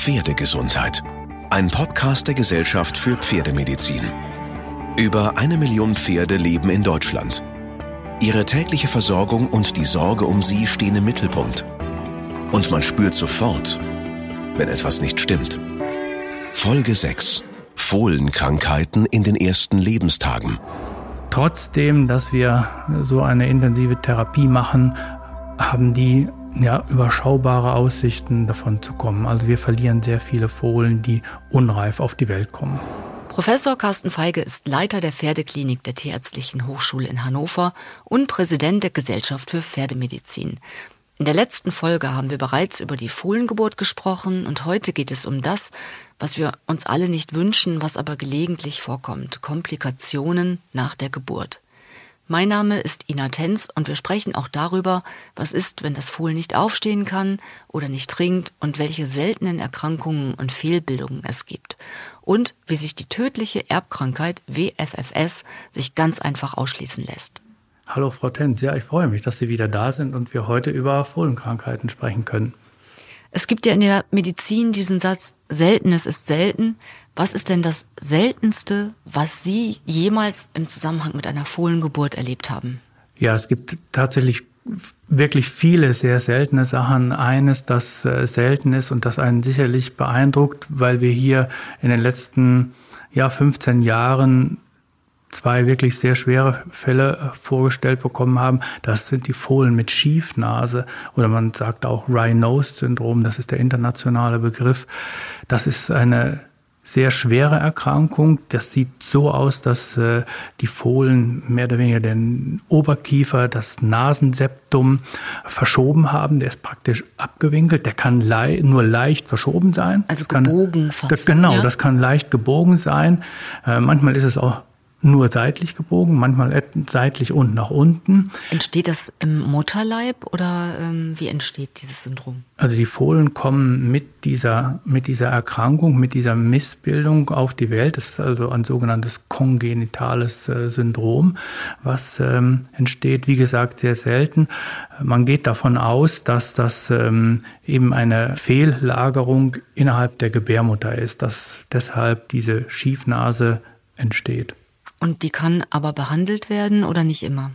Pferdegesundheit. Ein Podcast der Gesellschaft für Pferdemedizin. Über eine Million Pferde leben in Deutschland. Ihre tägliche Versorgung und die Sorge um sie stehen im Mittelpunkt. Und man spürt sofort, wenn etwas nicht stimmt. Folge 6. Fohlenkrankheiten in den ersten Lebenstagen. Trotzdem, dass wir so eine intensive Therapie machen, haben die ja, überschaubare Aussichten davon zu kommen. Also wir verlieren sehr viele Fohlen, die unreif auf die Welt kommen. Professor Carsten Feige ist Leiter der Pferdeklinik der Tierärztlichen Hochschule in Hannover und Präsident der Gesellschaft für Pferdemedizin. In der letzten Folge haben wir bereits über die Fohlengeburt gesprochen und heute geht es um das, was wir uns alle nicht wünschen, was aber gelegentlich vorkommt, Komplikationen nach der Geburt. Mein Name ist Ina Tenz und wir sprechen auch darüber, was ist, wenn das Fohlen nicht aufstehen kann oder nicht trinkt und welche seltenen Erkrankungen und Fehlbildungen es gibt. Und wie sich die tödliche Erbkrankheit WFFS sich ganz einfach ausschließen lässt. Hallo Frau Tenz, ja, ich freue mich, dass Sie wieder da sind und wir heute über Fohlenkrankheiten sprechen können. Es gibt ja in der Medizin diesen Satz, Seltenes ist selten. Was ist denn das Seltenste, was Sie jemals im Zusammenhang mit einer Fohlengeburt erlebt haben? Ja, es gibt tatsächlich wirklich viele sehr seltene Sachen. Eines, das äh, selten ist und das einen sicherlich beeindruckt, weil wir hier in den letzten ja, 15 Jahren zwei wirklich sehr schwere Fälle äh, vorgestellt bekommen haben. Das sind die Fohlen mit Schiefnase oder man sagt auch Rhine-Nose-Syndrom, das ist der internationale Begriff. Das ist eine sehr schwere Erkrankung. Das sieht so aus, dass äh, die Fohlen mehr oder weniger den Oberkiefer, das Nasenseptum verschoben haben. Der ist praktisch abgewinkelt. Der kann lei nur leicht verschoben sein. Also gebogen kann, fast. Das, genau, ja? das kann leicht gebogen sein. Äh, manchmal ist es auch nur seitlich gebogen, manchmal seitlich und nach unten. Entsteht das im Mutterleib oder ähm, wie entsteht dieses Syndrom? Also die Fohlen kommen mit dieser, mit dieser Erkrankung, mit dieser Missbildung auf die Welt. Das ist also ein sogenanntes kongenitales äh, Syndrom, was ähm, entsteht, wie gesagt, sehr selten. Man geht davon aus, dass das ähm, eben eine Fehllagerung innerhalb der Gebärmutter ist, dass deshalb diese Schiefnase entsteht. Und die kann aber behandelt werden oder nicht immer?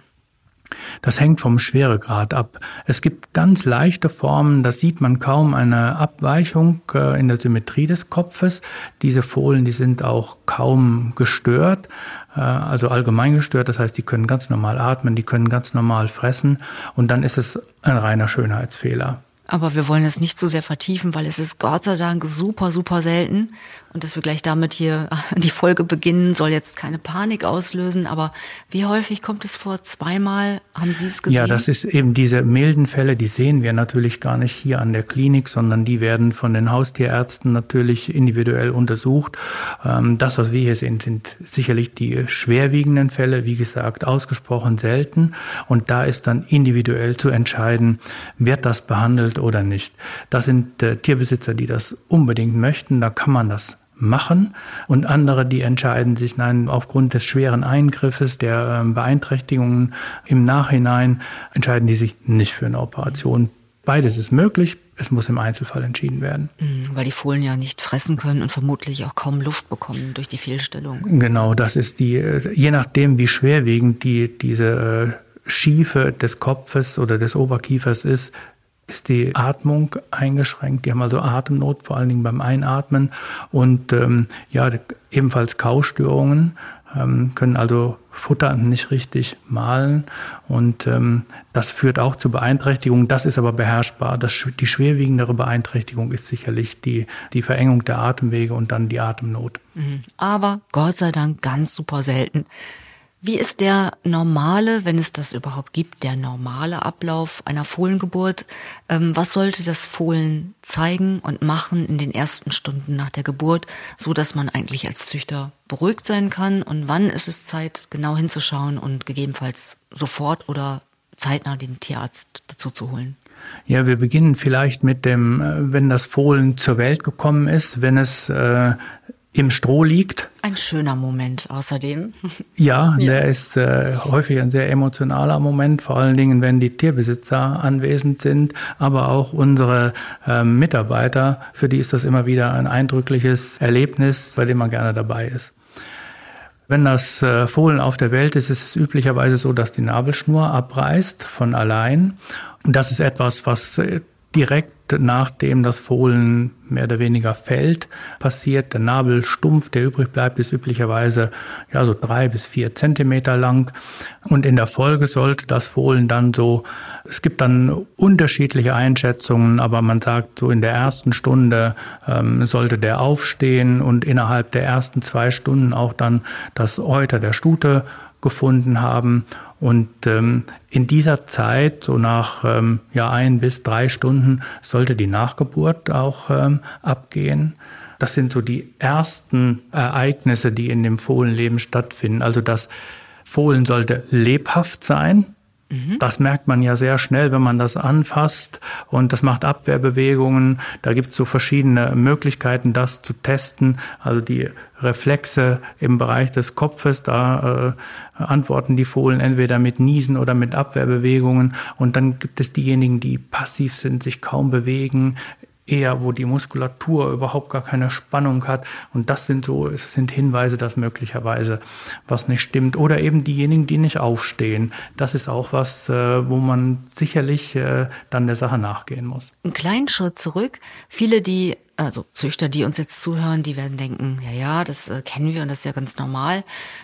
Das hängt vom Schweregrad ab. Es gibt ganz leichte Formen, da sieht man kaum eine Abweichung äh, in der Symmetrie des Kopfes. Diese Fohlen, die sind auch kaum gestört, äh, also allgemein gestört. Das heißt, die können ganz normal atmen, die können ganz normal fressen und dann ist es ein reiner Schönheitsfehler. Aber wir wollen es nicht zu so sehr vertiefen, weil es ist Gott sei Dank super, super selten. Und dass wir gleich damit hier die Folge beginnen, soll jetzt keine Panik auslösen. Aber wie häufig kommt es vor? Zweimal haben Sie es gesehen? Ja, das ist eben diese milden Fälle, die sehen wir natürlich gar nicht hier an der Klinik, sondern die werden von den Haustierärzten natürlich individuell untersucht. Ähm, das, was wir hier sehen, sind sicherlich die schwerwiegenden Fälle, wie gesagt, ausgesprochen selten. Und da ist dann individuell zu entscheiden, wird das behandelt oder nicht. Das sind äh, Tierbesitzer, die das unbedingt möchten, da kann man das machen und andere, die entscheiden sich, nein, aufgrund des schweren Eingriffes, der ähm, Beeinträchtigungen im Nachhinein, entscheiden die sich nicht für eine Operation. Beides ist möglich, es muss im Einzelfall entschieden werden. Mhm, weil die Fohlen ja nicht fressen können und vermutlich auch kaum Luft bekommen durch die Fehlstellung. Genau, das ist die, äh, je nachdem, wie schwerwiegend die, diese äh, Schiefe des Kopfes oder des Oberkiefers ist, ist die Atmung eingeschränkt. Die haben also Atemnot, vor allen Dingen beim Einatmen und ähm, ja, ebenfalls Kaustörungen, ähm, können also Futter nicht richtig mahlen und ähm, das führt auch zu Beeinträchtigungen. Das ist aber beherrschbar. Das, die schwerwiegendere Beeinträchtigung ist sicherlich die, die Verengung der Atemwege und dann die Atemnot. Mhm. Aber Gott sei Dank ganz super selten. Wie ist der normale, wenn es das überhaupt gibt, der normale Ablauf einer Fohlengeburt? Ähm, was sollte das Fohlen zeigen und machen in den ersten Stunden nach der Geburt, so dass man eigentlich als Züchter beruhigt sein kann? Und wann ist es Zeit, genau hinzuschauen und gegebenenfalls sofort oder zeitnah den Tierarzt dazu zu holen? Ja, wir beginnen vielleicht mit dem, äh, wenn das Fohlen zur Welt gekommen ist, wenn es äh, im Stroh liegt. Ein schöner Moment außerdem. Ja, ja. der ist äh, häufig ein sehr emotionaler Moment, vor allen Dingen, wenn die Tierbesitzer anwesend sind, aber auch unsere äh, Mitarbeiter, für die ist das immer wieder ein eindrückliches Erlebnis, bei dem man gerne dabei ist. Wenn das äh, Fohlen auf der Welt ist, ist es üblicherweise so, dass die Nabelschnur abreißt von allein. Und das ist etwas, was äh, direkt nachdem das Fohlen mehr oder weniger fällt, passiert. Der Nabelstumpf, der übrig bleibt, ist üblicherweise ja so drei bis vier Zentimeter lang. Und in der Folge sollte das Fohlen dann so, es gibt dann unterschiedliche Einschätzungen, aber man sagt so in der ersten Stunde ähm, sollte der aufstehen und innerhalb der ersten zwei Stunden auch dann das Euter der Stute gefunden haben. Und ähm, in dieser Zeit, so nach ähm, ja, ein bis drei Stunden, sollte die Nachgeburt auch ähm, abgehen. Das sind so die ersten Ereignisse, die in dem Fohlenleben stattfinden. Also das Fohlen sollte lebhaft sein, Mhm. Das merkt man ja sehr schnell, wenn man das anfasst und das macht Abwehrbewegungen. Da gibt es so verschiedene Möglichkeiten, das zu testen. Also die Reflexe im Bereich des Kopfes, da äh, antworten die Fohlen entweder mit Niesen oder mit Abwehrbewegungen. Und dann gibt es diejenigen, die passiv sind, sich kaum bewegen, eher, wo die Muskulatur überhaupt gar keine Spannung hat. Und das sind so, es sind Hinweise, dass möglicherweise was nicht stimmt. Oder eben diejenigen, die nicht aufstehen. Das ist auch was, äh, wo man sicherlich äh, dann der Sache nachgehen muss. Einen kleinen Schritt zurück. Viele, die also Züchter, die uns jetzt zuhören, die werden denken, ja, ja, das äh, kennen wir und das ist ja ganz normal.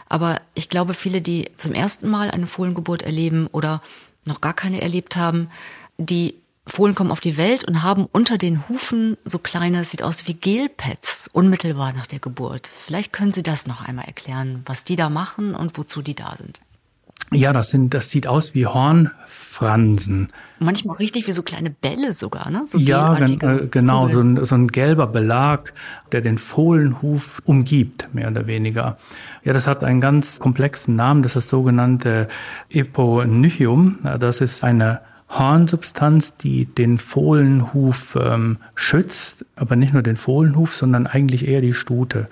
Aber ich glaube, viele, die zum ersten Mal eine Fohlengeburt erleben oder noch gar keine erlebt haben, die Fohlen kommen auf die Welt und haben unter den Hufen so kleine, sieht aus wie Gelpads, unmittelbar nach der Geburt. Vielleicht können Sie das noch einmal erklären, was die da machen und wozu die da sind. Ja, das sind, das sieht aus wie Hornfransen. Manchmal richtig wie so kleine Bälle sogar, ne? So ja, äh, genau, so ein, so ein, gelber Belag, der den Fohlenhuf umgibt, mehr oder weniger. Ja, das hat einen ganz komplexen Namen, das ist das sogenannte Eponychium. Das ist eine Hornsubstanz, die den Fohlenhuf ähm, schützt, aber nicht nur den Fohlenhuf, sondern eigentlich eher die Stute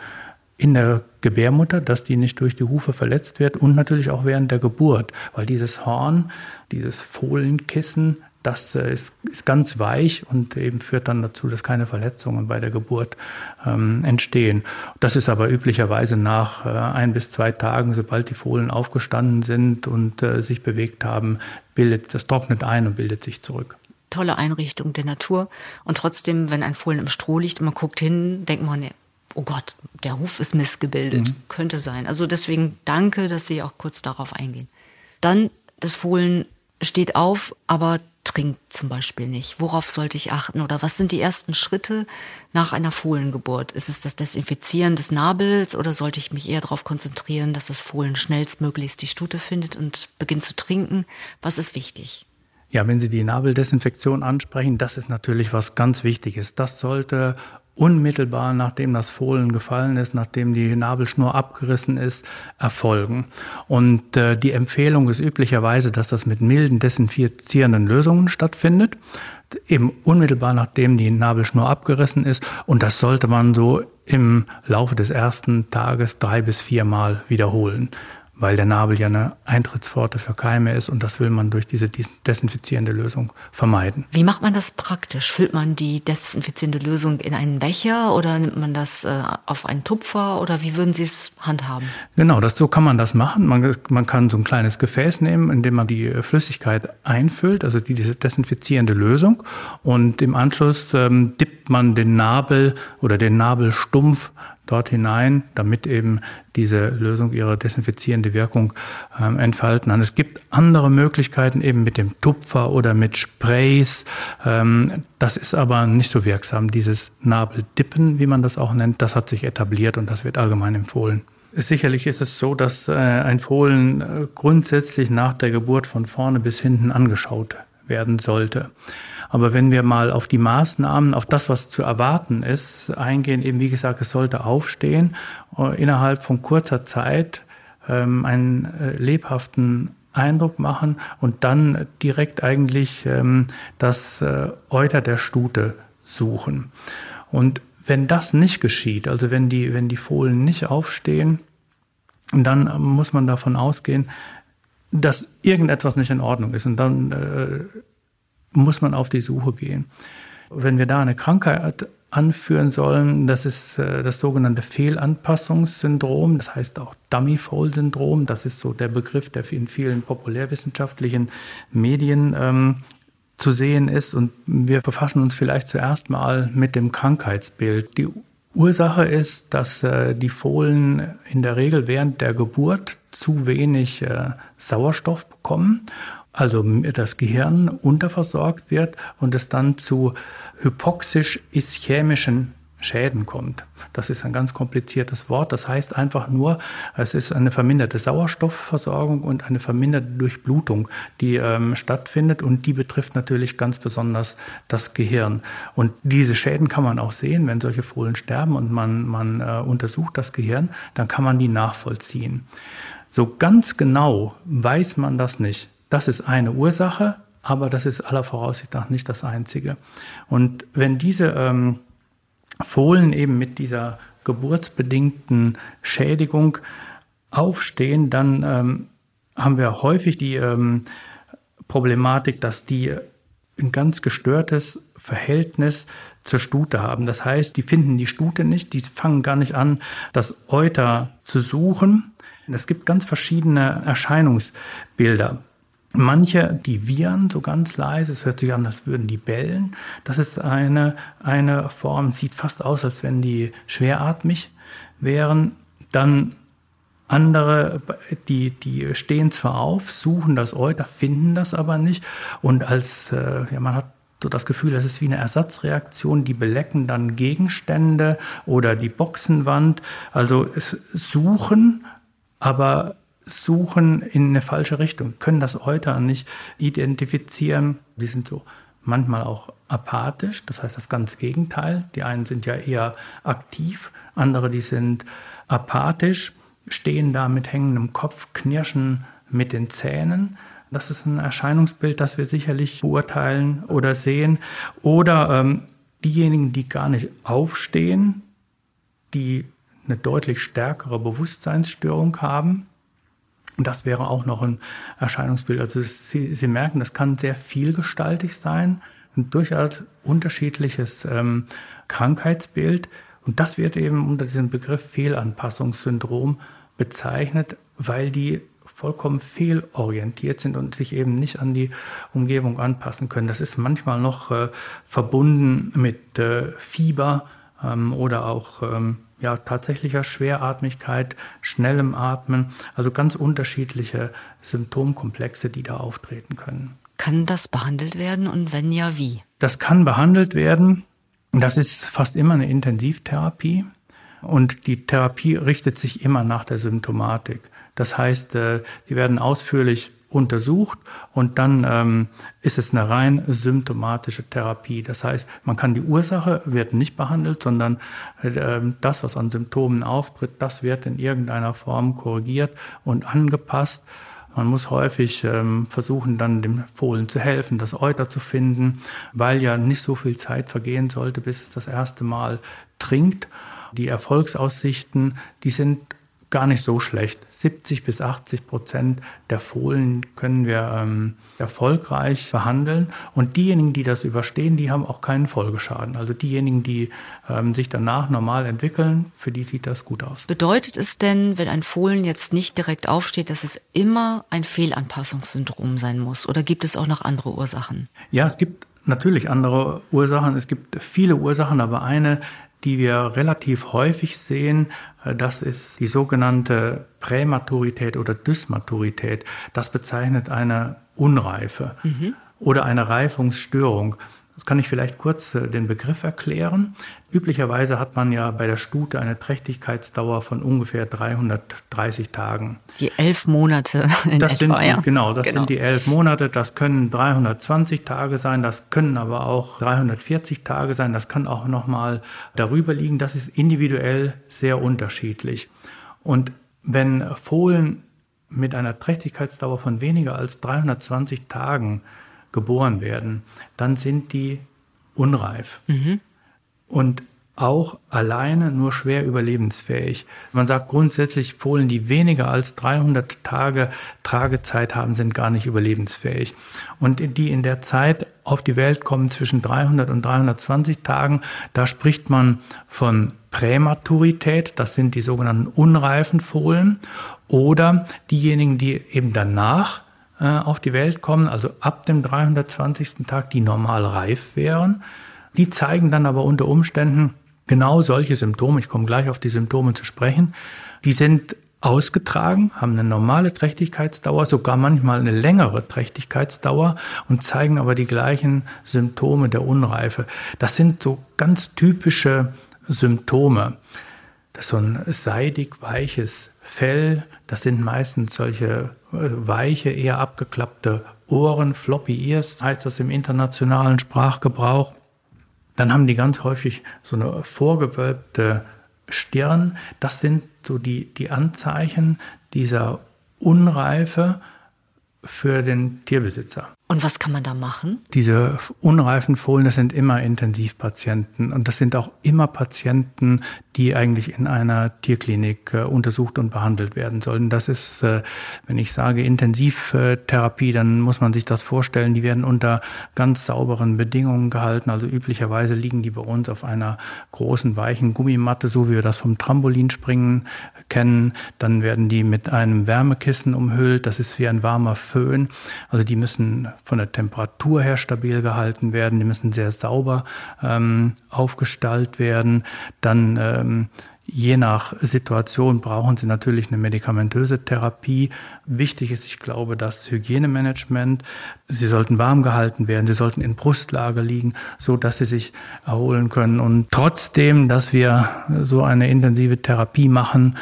in der Gebärmutter, dass die nicht durch die Hufe verletzt wird und natürlich auch während der Geburt, weil dieses Horn, dieses Fohlenkissen das äh, ist, ist ganz weich und eben führt dann dazu, dass keine Verletzungen bei der Geburt ähm, entstehen. Das ist aber üblicherweise nach äh, ein bis zwei Tagen, sobald die Fohlen aufgestanden sind und äh, sich bewegt haben, bildet das trocknet ein und bildet sich zurück. Tolle Einrichtung der Natur und trotzdem, wenn ein Fohlen im Stroh liegt und man guckt hin, denkt man, oh Gott, der Huf ist missgebildet, mhm. könnte sein. Also deswegen danke, dass Sie auch kurz darauf eingehen. Dann das Fohlen steht auf, aber trinkt zum Beispiel nicht. Worauf sollte ich achten? Oder was sind die ersten Schritte nach einer Fohlengeburt? Ist es das Desinfizieren des Nabels oder sollte ich mich eher darauf konzentrieren, dass das Fohlen schnellstmöglichst die Stute findet und beginnt zu trinken? Was ist wichtig? Ja, wenn Sie die Nabeldesinfektion ansprechen, das ist natürlich was ganz Wichtiges. Das sollte unmittelbar nachdem das Fohlen gefallen ist, nachdem die Nabelschnur abgerissen ist, erfolgen. Und äh, die Empfehlung ist üblicherweise, dass das mit milden desinfizierenden Lösungen stattfindet, eben unmittelbar nachdem die Nabelschnur abgerissen ist. Und das sollte man so im Laufe des ersten Tages drei bis viermal wiederholen weil der Nabel ja eine Eintrittspforte für Keime ist und das will man durch diese desinfizierende Lösung vermeiden. Wie macht man das praktisch? Füllt man die desinfizierende Lösung in einen Becher oder nimmt man das äh, auf einen Tupfer oder wie würden Sie es handhaben? Genau, das, so kann man das machen. Man, man kann so ein kleines Gefäß nehmen, in dem man die Flüssigkeit einfüllt, also die, diese desinfizierende Lösung und im Anschluss ähm, dippt man den Nabel oder den Nabelstumpf dort hinein, damit eben diese Lösung ihre desinfizierende Wirkung ähm, entfalten kann. Es gibt andere Möglichkeiten eben mit dem Tupfer oder mit Sprays. Ähm, das ist aber nicht so wirksam. Dieses Nabeldippen, wie man das auch nennt, das hat sich etabliert und das wird allgemein empfohlen. Sicherlich ist es so, dass äh, ein Fohlen äh, grundsätzlich nach der Geburt von vorne bis hinten angeschaut werden sollte. Aber wenn wir mal auf die Maßnahmen, auf das, was zu erwarten ist, eingehen, eben wie gesagt, es sollte aufstehen, äh, innerhalb von kurzer Zeit ähm, einen äh, lebhaften Eindruck machen und dann direkt eigentlich ähm, das äh, Euter der Stute suchen. Und wenn das nicht geschieht, also wenn die, wenn die Fohlen nicht aufstehen, dann muss man davon ausgehen, dass irgendetwas nicht in Ordnung ist. Und dann äh, muss man auf die Suche gehen. Wenn wir da eine Krankheit anführen sollen, das ist äh, das sogenannte Fehlanpassungssyndrom, das heißt auch Dummy-Foal-Syndrom. Das ist so der Begriff, der in vielen populärwissenschaftlichen Medien ähm, zu sehen ist. Und wir befassen uns vielleicht zuerst mal mit dem Krankheitsbild. Die Ursache ist, dass äh, die Fohlen in der Regel während der Geburt zu wenig äh, Sauerstoff bekommen, also das Gehirn unterversorgt wird und es dann zu hypoxisch-ischämischen Schäden kommt. Das ist ein ganz kompliziertes Wort. Das heißt einfach nur, es ist eine verminderte Sauerstoffversorgung und eine verminderte Durchblutung, die ähm, stattfindet und die betrifft natürlich ganz besonders das Gehirn. Und diese Schäden kann man auch sehen, wenn solche Fohlen sterben und man, man äh, untersucht das Gehirn, dann kann man die nachvollziehen. So ganz genau weiß man das nicht. Das ist eine Ursache, aber das ist aller Voraussicht nach nicht das einzige. Und wenn diese ähm, Fohlen eben mit dieser geburtsbedingten Schädigung aufstehen, dann ähm, haben wir häufig die ähm, Problematik, dass die ein ganz gestörtes Verhältnis zur Stute haben. Das heißt, die finden die Stute nicht, die fangen gar nicht an, das Euter zu suchen. Es gibt ganz verschiedene Erscheinungsbilder. Manche, die wiehern so ganz leise, es hört sich an, als würden die bellen. Das ist eine, eine Form, sieht fast aus, als wenn die schweratmig wären. Dann andere, die, die stehen zwar auf, suchen das Euter, finden das aber nicht. Und als, äh, ja, man hat so das Gefühl, das ist wie eine Ersatzreaktion, die belecken dann Gegenstände oder die Boxenwand. Also es suchen, aber suchen in eine falsche Richtung, können das Euter nicht identifizieren. Die sind so manchmal auch apathisch, das heißt das ganze Gegenteil. Die einen sind ja eher aktiv, andere, die sind apathisch, stehen da mit hängendem Kopf, knirschen mit den Zähnen. Das ist ein Erscheinungsbild, das wir sicherlich beurteilen oder sehen. Oder ähm, diejenigen, die gar nicht aufstehen, die eine deutlich stärkere Bewusstseinsstörung haben, und das wäre auch noch ein Erscheinungsbild. Also Sie, Sie merken, das kann sehr vielgestaltig sein, ein durchaus unterschiedliches ähm, Krankheitsbild. Und das wird eben unter diesem Begriff Fehlanpassungssyndrom bezeichnet, weil die vollkommen fehlorientiert sind und sich eben nicht an die Umgebung anpassen können. Das ist manchmal noch äh, verbunden mit äh, Fieber ähm, oder auch ähm, ja, tatsächlicher Schweratmigkeit, schnellem Atmen, also ganz unterschiedliche Symptomkomplexe, die da auftreten können. Kann das behandelt werden und wenn ja, wie? Das kann behandelt werden. Das ist fast immer eine Intensivtherapie und die Therapie richtet sich immer nach der Symptomatik. Das heißt, äh, die werden ausführlich untersucht und dann ähm, ist es eine rein symptomatische Therapie. Das heißt, man kann die Ursache wird nicht behandelt, sondern äh, das, was an Symptomen auftritt, das wird in irgendeiner Form korrigiert und angepasst. Man muss häufig ähm, versuchen, dann dem Fohlen zu helfen, das Euter zu finden, weil ja nicht so viel Zeit vergehen sollte, bis es das erste Mal trinkt. Die Erfolgsaussichten, die sind gar nicht so schlecht. 70 bis 80 Prozent der Fohlen können wir ähm, erfolgreich behandeln. Und diejenigen, die das überstehen, die haben auch keinen Folgeschaden. Also diejenigen, die ähm, sich danach normal entwickeln, für die sieht das gut aus. Bedeutet es denn, wenn ein Fohlen jetzt nicht direkt aufsteht, dass es immer ein Fehlanpassungssyndrom sein muss? Oder gibt es auch noch andere Ursachen? Ja, es gibt natürlich andere Ursachen. Es gibt viele Ursachen, aber eine, die wir relativ häufig sehen, äh, das ist die sogenannte Prämaturität oder Dysmaturität. Das bezeichnet eine Unreife mhm. oder eine Reifungsstörung. Das kann ich vielleicht kurz äh, den Begriff erklären. Üblicherweise hat man ja bei der Stute eine Trächtigkeitsdauer von ungefähr 330 Tagen. Die elf Monate in das etwa, sind, ja. Genau, das genau. sind die elf Monate. Das können 320 Tage sein, das können aber auch 340 Tage sein. Das kann auch noch mal darüber liegen. Das ist individuell sehr unterschiedlich. Und wenn Fohlen mit einer Trächtigkeitsdauer von weniger als 320 Tagen geboren werden, dann sind die unreif. Mhm. Und auch alleine nur schwer überlebensfähig. Man sagt grundsätzlich, Fohlen, die weniger als 300 Tage Tragezeit haben, sind gar nicht überlebensfähig. Und die in der Zeit auf die Welt kommen zwischen 300 und 320 Tagen, da spricht man von Prämaturität, das sind die sogenannten unreifen Fohlen, oder diejenigen, die eben danach auf die Welt kommen, also ab dem 320. Tag, die normal reif wären. Die zeigen dann aber unter Umständen genau solche Symptome, ich komme gleich auf die Symptome zu sprechen, die sind ausgetragen, haben eine normale Trächtigkeitsdauer, sogar manchmal eine längere Trächtigkeitsdauer und zeigen aber die gleichen Symptome der Unreife. Das sind so ganz typische Symptome. So ein seidig weiches Fell, das sind meistens solche äh, weiche, eher abgeklappte Ohren, Floppy Ears heißt das im internationalen Sprachgebrauch. Dann haben die ganz häufig so eine vorgewölbte Stirn. Das sind so die, die Anzeichen dieser Unreife für den Tierbesitzer. Und was kann man da machen? Diese unreifen Fohlen, das sind immer Intensivpatienten und das sind auch immer Patienten, die eigentlich in einer Tierklinik äh, untersucht und behandelt werden sollen. Das ist, äh, wenn ich sage Intensivtherapie, dann muss man sich das vorstellen, die werden unter ganz sauberen Bedingungen gehalten. Also üblicherweise liegen die bei uns auf einer großen weichen Gummimatte, so wie wir das vom Trampolinspringen kennen. Dann werden die mit einem Wärmekissen umhüllt. Das ist wie ein warmer Föhn. Also die müssen von der Temperatur her stabil gehalten werden. Die müssen sehr sauber ähm, aufgestallt werden. Dann ähm, Je nach Situation brauchen Sie natürlich eine medikamentöse Therapie. Wichtig ist, ich glaube, das Hygienemanagement. Sie sollten warm gehalten werden, sie sollten in Brustlage liegen, so dass sie sich erholen können. Und trotzdem, dass wir so eine intensive Therapie machen,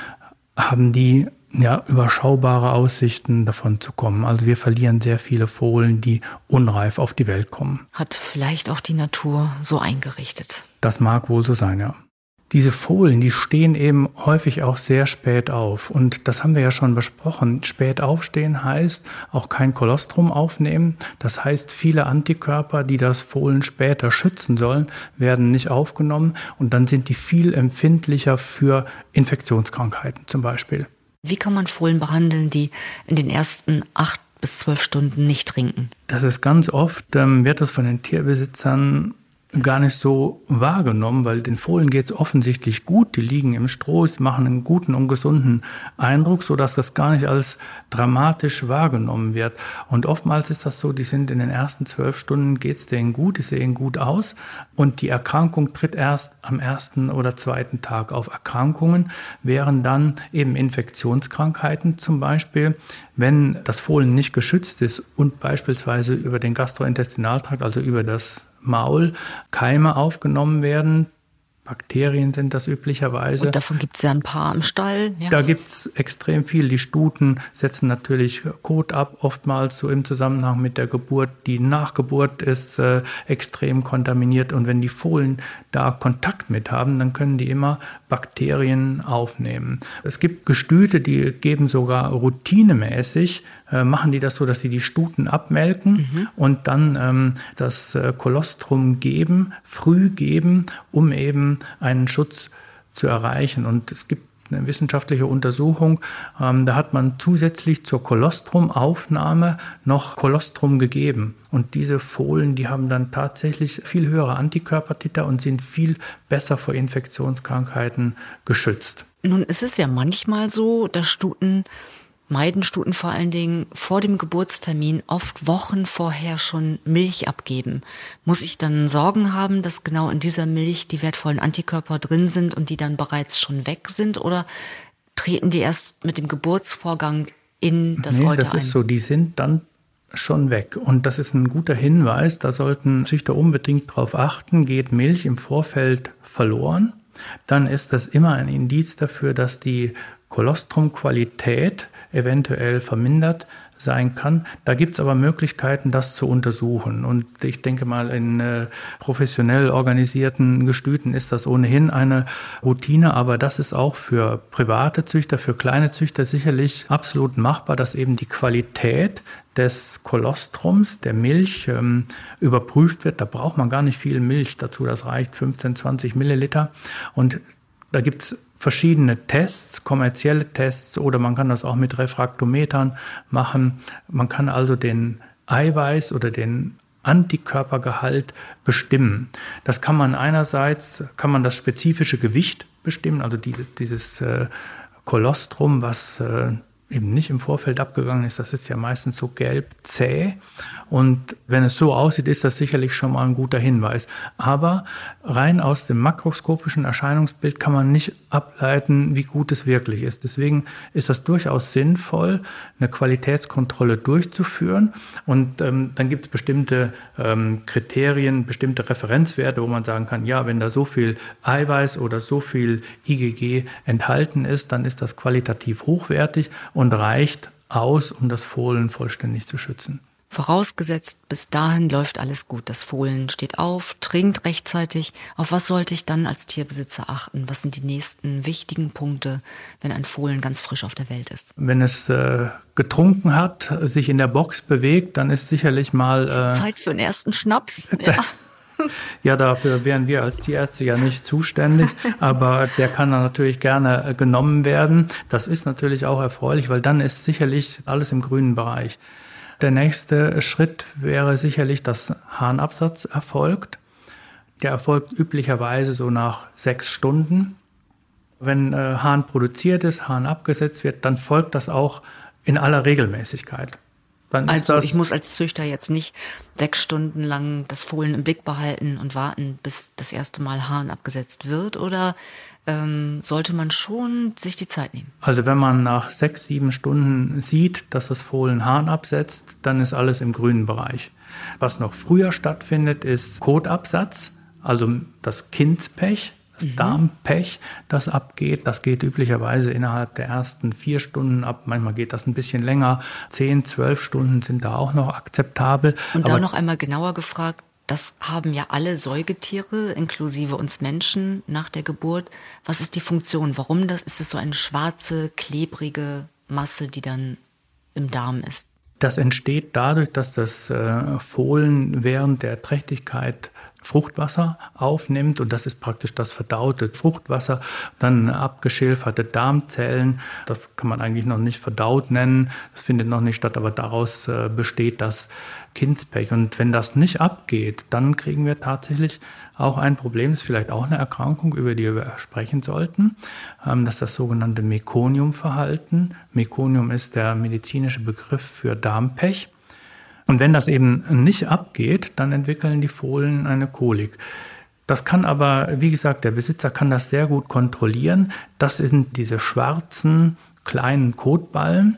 haben die ja, überschaubare Aussichten davon zu kommen. Also wir verlieren sehr viele Fohlen, die unreif auf die Welt kommen. Hat vielleicht auch die Natur so eingerichtet. Das mag wohl so sein, ja. Diese Fohlen, die stehen eben häufig auch sehr spät auf. Und das haben wir ja schon besprochen. Spät aufstehen heißt auch kein Kolostrum aufnehmen. Das heißt, viele Antikörper, die das Fohlen später schützen sollen, werden nicht aufgenommen. Und dann sind die viel empfindlicher für Infektionskrankheiten zum Beispiel. Wie kann man Fohlen behandeln, die in den ersten acht bis zwölf Stunden nicht trinken? Das ist ganz oft, ähm, wird das von den Tierbesitzern gar nicht so wahrgenommen, weil den Fohlen geht es offensichtlich gut. Die liegen im Stroh, machen einen guten und gesunden Eindruck, sodass das gar nicht als dramatisch wahrgenommen wird. Und oftmals ist das so, die sind in den ersten zwölf Stunden geht es denen gut, die sehen gut aus und die Erkrankung tritt erst am ersten oder zweiten Tag auf. Erkrankungen wären dann eben Infektionskrankheiten zum Beispiel, wenn das Fohlen nicht geschützt ist und beispielsweise über den Gastrointestinaltrakt, also über das Maul Keime aufgenommen werden. Bakterien sind das üblicherweise. Und davon gibt es ja ein paar im Stall. Ja. Da gibt es extrem viel. Die Stuten setzen natürlich Kot ab, oftmals so im Zusammenhang mit der Geburt. Die Nachgeburt ist äh, extrem kontaminiert und wenn die Fohlen da Kontakt mit haben, dann können die immer Bakterien aufnehmen. Es gibt Gestüte, die geben sogar routinemäßig äh, machen die das so, dass sie die Stuten abmelken mhm. und dann ähm, das äh, Kolostrum geben, früh geben, um eben einen Schutz zu erreichen. Und es gibt eine wissenschaftliche Untersuchung, ähm, da hat man zusätzlich zur Kolostrumaufnahme noch Kolostrum gegeben. Und diese Fohlen, die haben dann tatsächlich viel höhere Antikörpertiter und sind viel besser vor Infektionskrankheiten geschützt. Nun ist es ja manchmal so, dass Stuten meiden Stuten vor allen Dingen vor dem Geburtstermin oft Wochen vorher schon Milch abgeben. Muss ich dann Sorgen haben, dass genau in dieser Milch die wertvollen Antikörper drin sind und die dann bereits schon weg sind? Oder treten die erst mit dem Geburtsvorgang in das nee, Heute das ein? ist so, die sind dann schon weg. Und das ist ein guter Hinweis. Da sollten Züchter unbedingt darauf achten, geht Milch im Vorfeld verloren, dann ist das immer ein Indiz dafür, dass die Kolostrumqualität eventuell vermindert sein kann. Da gibt es aber Möglichkeiten, das zu untersuchen. Und ich denke mal, in äh, professionell organisierten Gestüten ist das ohnehin eine Routine, aber das ist auch für private Züchter, für kleine Züchter sicherlich absolut machbar, dass eben die Qualität des Kolostrums, der Milch, ähm, überprüft wird. Da braucht man gar nicht viel Milch dazu, das reicht 15, 20 Milliliter. Und da gibt es verschiedene Tests, kommerzielle Tests oder man kann das auch mit Refraktometern machen. Man kann also den Eiweiß oder den Antikörpergehalt bestimmen. Das kann man einerseits, kann man das spezifische Gewicht bestimmen, also diese, dieses äh, Kolostrum, was äh, eben nicht im Vorfeld abgegangen ist, das ist ja meistens so gelb zäh. Und wenn es so aussieht, ist das sicherlich schon mal ein guter Hinweis. Aber rein aus dem makroskopischen Erscheinungsbild kann man nicht ableiten, wie gut es wirklich ist. Deswegen ist das durchaus sinnvoll, eine Qualitätskontrolle durchzuführen. Und ähm, dann gibt es bestimmte ähm, Kriterien, bestimmte Referenzwerte, wo man sagen kann, ja, wenn da so viel Eiweiß oder so viel IgG enthalten ist, dann ist das qualitativ hochwertig und reicht aus, um das Fohlen vollständig zu schützen. Vorausgesetzt, bis dahin läuft alles gut. Das Fohlen steht auf, trinkt rechtzeitig. Auf was sollte ich dann als Tierbesitzer achten? Was sind die nächsten wichtigen Punkte, wenn ein Fohlen ganz frisch auf der Welt ist? Wenn es äh, getrunken hat, sich in der Box bewegt, dann ist sicherlich mal. Äh, Zeit für einen ersten Schnaps. Ja. Ja, dafür wären wir als Tierärzte ja nicht zuständig, aber der kann dann natürlich gerne äh, genommen werden. Das ist natürlich auch erfreulich, weil dann ist sicherlich alles im grünen Bereich. Der nächste Schritt wäre sicherlich, dass Harnabsatz erfolgt. Der erfolgt üblicherweise so nach sechs Stunden. Wenn äh, Hahn produziert ist, Hahn abgesetzt wird, dann folgt das auch in aller Regelmäßigkeit. Also ich muss als Züchter jetzt nicht sechs Stunden lang das Fohlen im Blick behalten und warten, bis das erste Mal Hahn abgesetzt wird, oder ähm, sollte man schon sich die Zeit nehmen. Also wenn man nach sechs, sieben Stunden sieht, dass das Fohlen Hahn absetzt, dann ist alles im grünen Bereich. Was noch früher stattfindet, ist Kotabsatz, also das Kindspech, das mhm. Darmpech, das abgeht. Das geht üblicherweise innerhalb der ersten vier Stunden ab. Manchmal geht das ein bisschen länger. Zehn, zwölf Stunden sind da auch noch akzeptabel. Und da noch einmal genauer gefragt, das haben ja alle Säugetiere, inklusive uns Menschen, nach der Geburt. Was ist die Funktion? Warum das, ist es so eine schwarze, klebrige Masse, die dann im Darm ist? Das entsteht dadurch, dass das äh, Fohlen während der Trächtigkeit Fruchtwasser aufnimmt und das ist praktisch das verdaute Fruchtwasser, dann abgeschilferte Darmzellen, das kann man eigentlich noch nicht verdaut nennen, das findet noch nicht statt, aber daraus äh, besteht das Kindspech. Und wenn das nicht abgeht, dann kriegen wir tatsächlich auch ein Problem, das ist vielleicht auch eine Erkrankung, über die wir sprechen sollten. Ähm, das ist das sogenannte Mekonium-Verhalten. Mekonium ist der medizinische Begriff für Darmpech. Und wenn das eben nicht abgeht, dann entwickeln die Fohlen eine Kolik. Das kann aber, wie gesagt, der Besitzer kann das sehr gut kontrollieren. Das sind diese schwarzen kleinen Kotballen.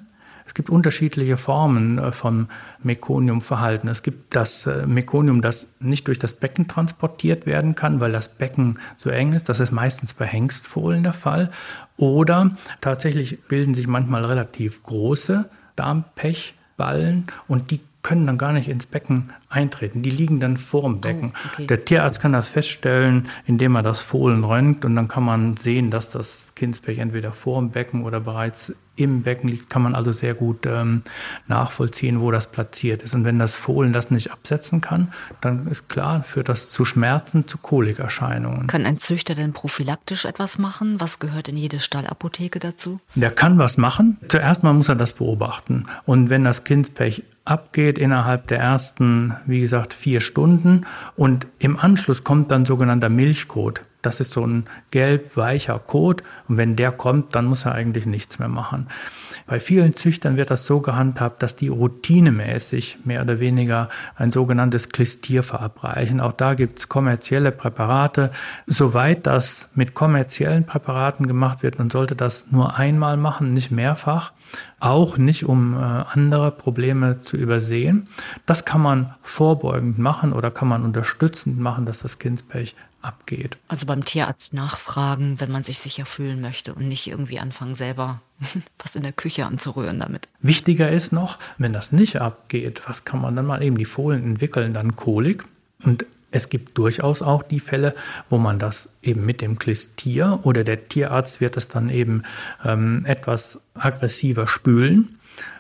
Es gibt unterschiedliche Formen äh, vom Mekoniumverhalten. Es gibt das äh, Mekonium, das nicht durch das Becken transportiert werden kann, weil das Becken so eng ist. Das ist meistens bei Hengstfohlen der Fall. Oder tatsächlich bilden sich manchmal relativ große Darmpechballen und die können dann gar nicht ins Becken eintreten. Die liegen dann vorm Becken. Oh, okay. Der Tierarzt kann das feststellen, indem er das Fohlen röntgt und dann kann man sehen, dass das Kindspech entweder vorm Becken oder bereits im Becken liegt, kann man also sehr gut ähm, nachvollziehen, wo das platziert ist. Und wenn das Fohlen das nicht absetzen kann, dann ist klar, führt das zu Schmerzen, zu Kolikerscheinungen. Kann ein Züchter denn prophylaktisch etwas machen? Was gehört in jede Stallapotheke dazu? Der kann was machen. Zuerst mal muss er das beobachten. Und wenn das Kindspech abgeht innerhalb der ersten, wie gesagt, vier Stunden und im Anschluss kommt dann sogenannter Milchkot. Das ist so ein gelb weicher Kot und wenn der kommt, dann muss er eigentlich nichts mehr machen. Bei vielen Züchtern wird das so gehandhabt, dass die routinemäßig mehr oder weniger ein sogenanntes Klistier verabreichen. Auch da gibt es kommerzielle Präparate. Soweit das mit kommerziellen Präparaten gemacht wird, dann sollte das nur einmal machen, nicht mehrfach. Auch nicht, um äh, andere Probleme zu übersehen. Das kann man vorbeugend machen oder kann man unterstützend machen, dass das Kindspech abgeht. Also beim Tierarzt nachfragen, wenn man sich sicher fühlen möchte und nicht irgendwie anfangen, selber was in der Küche anzurühren damit. Wichtiger ist noch, wenn das nicht abgeht, was kann man dann mal eben? Die Fohlen entwickeln dann Kolik und es gibt durchaus auch die Fälle, wo man das eben mit dem Klistier oder der Tierarzt wird es dann eben ähm, etwas aggressiver spülen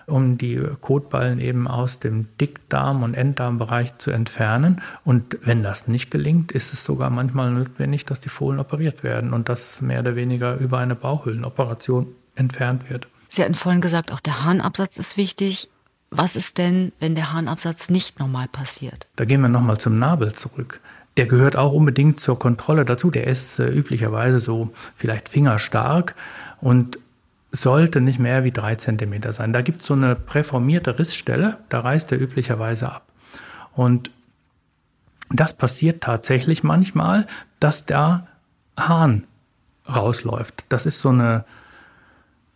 um die Kotballen eben aus dem Dickdarm- und Enddarmbereich zu entfernen. Und wenn das nicht gelingt, ist es sogar manchmal notwendig, dass die Fohlen operiert werden und das mehr oder weniger über eine Bauchhöhlenoperation entfernt wird. Sie hatten vorhin gesagt, auch der Harnabsatz ist wichtig. Was ist denn, wenn der Harnabsatz nicht normal passiert? Da gehen wir nochmal zum Nabel zurück. Der gehört auch unbedingt zur Kontrolle dazu. Der ist äh, üblicherweise so vielleicht fingerstark und sollte nicht mehr wie drei Zentimeter sein. Da gibt es so eine präformierte Rissstelle, da reißt er üblicherweise ab. Und das passiert tatsächlich manchmal, dass der Hahn rausläuft. Das ist so eine,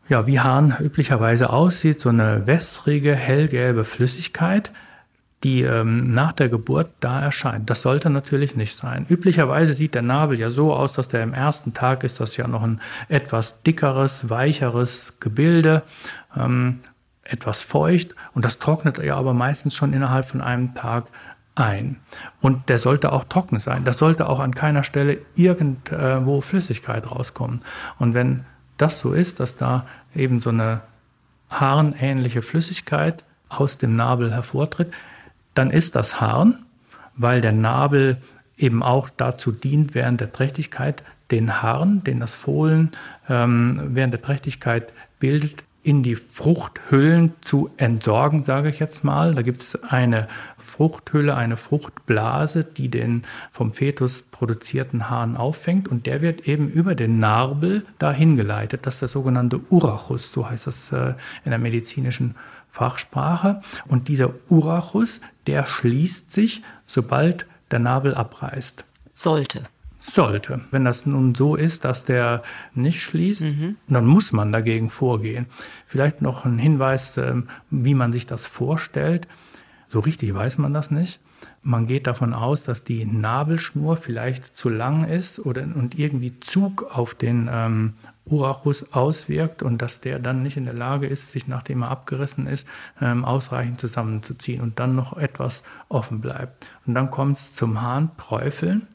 ja, wie Hahn üblicherweise aussieht, so eine wässrige, hellgelbe Flüssigkeit, die ähm, nach der Geburt da erscheint. Das sollte natürlich nicht sein. Üblicherweise sieht der Nabel ja so aus, dass der im ersten Tag ist das ja noch ein etwas dickeres, weicheres Gebilde, ähm, etwas feucht und das trocknet ja aber meistens schon innerhalb von einem Tag ein. Und der sollte auch trocken sein. Das sollte auch an keiner Stelle irgendwo Flüssigkeit rauskommen. Und wenn das so ist, dass da eben so eine haarenähnliche Flüssigkeit aus dem Nabel hervortritt, dann ist das Harn, weil der Nabel eben auch dazu dient, während der Trächtigkeit den Harn, den das Fohlen ähm, während der Trächtigkeit bildet, in die Fruchthüllen zu entsorgen, sage ich jetzt mal. Da gibt es eine Fruchthülle, eine Fruchtblase, die den vom Fetus produzierten Hahn auffängt und der wird eben über den Narbel dahin geleitet. Das ist der sogenannte Urachus, so heißt das äh, in der medizinischen Fachsprache. Und dieser Urachus, der schließt sich, sobald der Nabel abreißt. Sollte. Sollte. Wenn das nun so ist, dass der nicht schließt, mhm. dann muss man dagegen vorgehen. Vielleicht noch ein Hinweis, ähm, wie man sich das vorstellt. So richtig weiß man das nicht. Man geht davon aus, dass die Nabelschnur vielleicht zu lang ist oder und irgendwie Zug auf den ähm, Urachus auswirkt und dass der dann nicht in der Lage ist, sich nachdem er abgerissen ist, ähm, ausreichend zusammenzuziehen und dann noch etwas offen bleibt. Und dann kommt es zum Harnträufeln.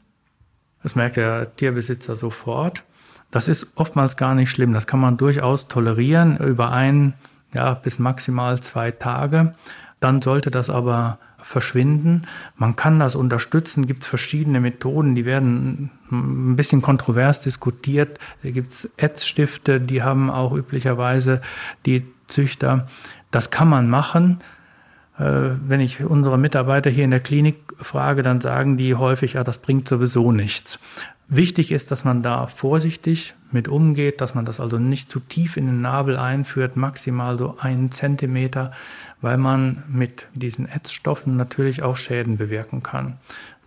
Das merkt der Tierbesitzer sofort. Das ist oftmals gar nicht schlimm. Das kann man durchaus tolerieren über ein ja, bis maximal zwei Tage. Dann sollte das aber verschwinden. Man kann das unterstützen, gibt es verschiedene Methoden, die werden ein bisschen kontrovers diskutiert. Da gibt es Ätzstifte, die haben auch üblicherweise die Züchter. Das kann man machen. Äh, wenn ich unsere Mitarbeiter hier in der Klinik frage, dann sagen die häufig, ja, das bringt sowieso nichts. Wichtig ist, dass man da vorsichtig mit umgeht, dass man das also nicht zu tief in den Nabel einführt, maximal so einen Zentimeter, weil man mit diesen Ätzstoffen natürlich auch Schäden bewirken kann.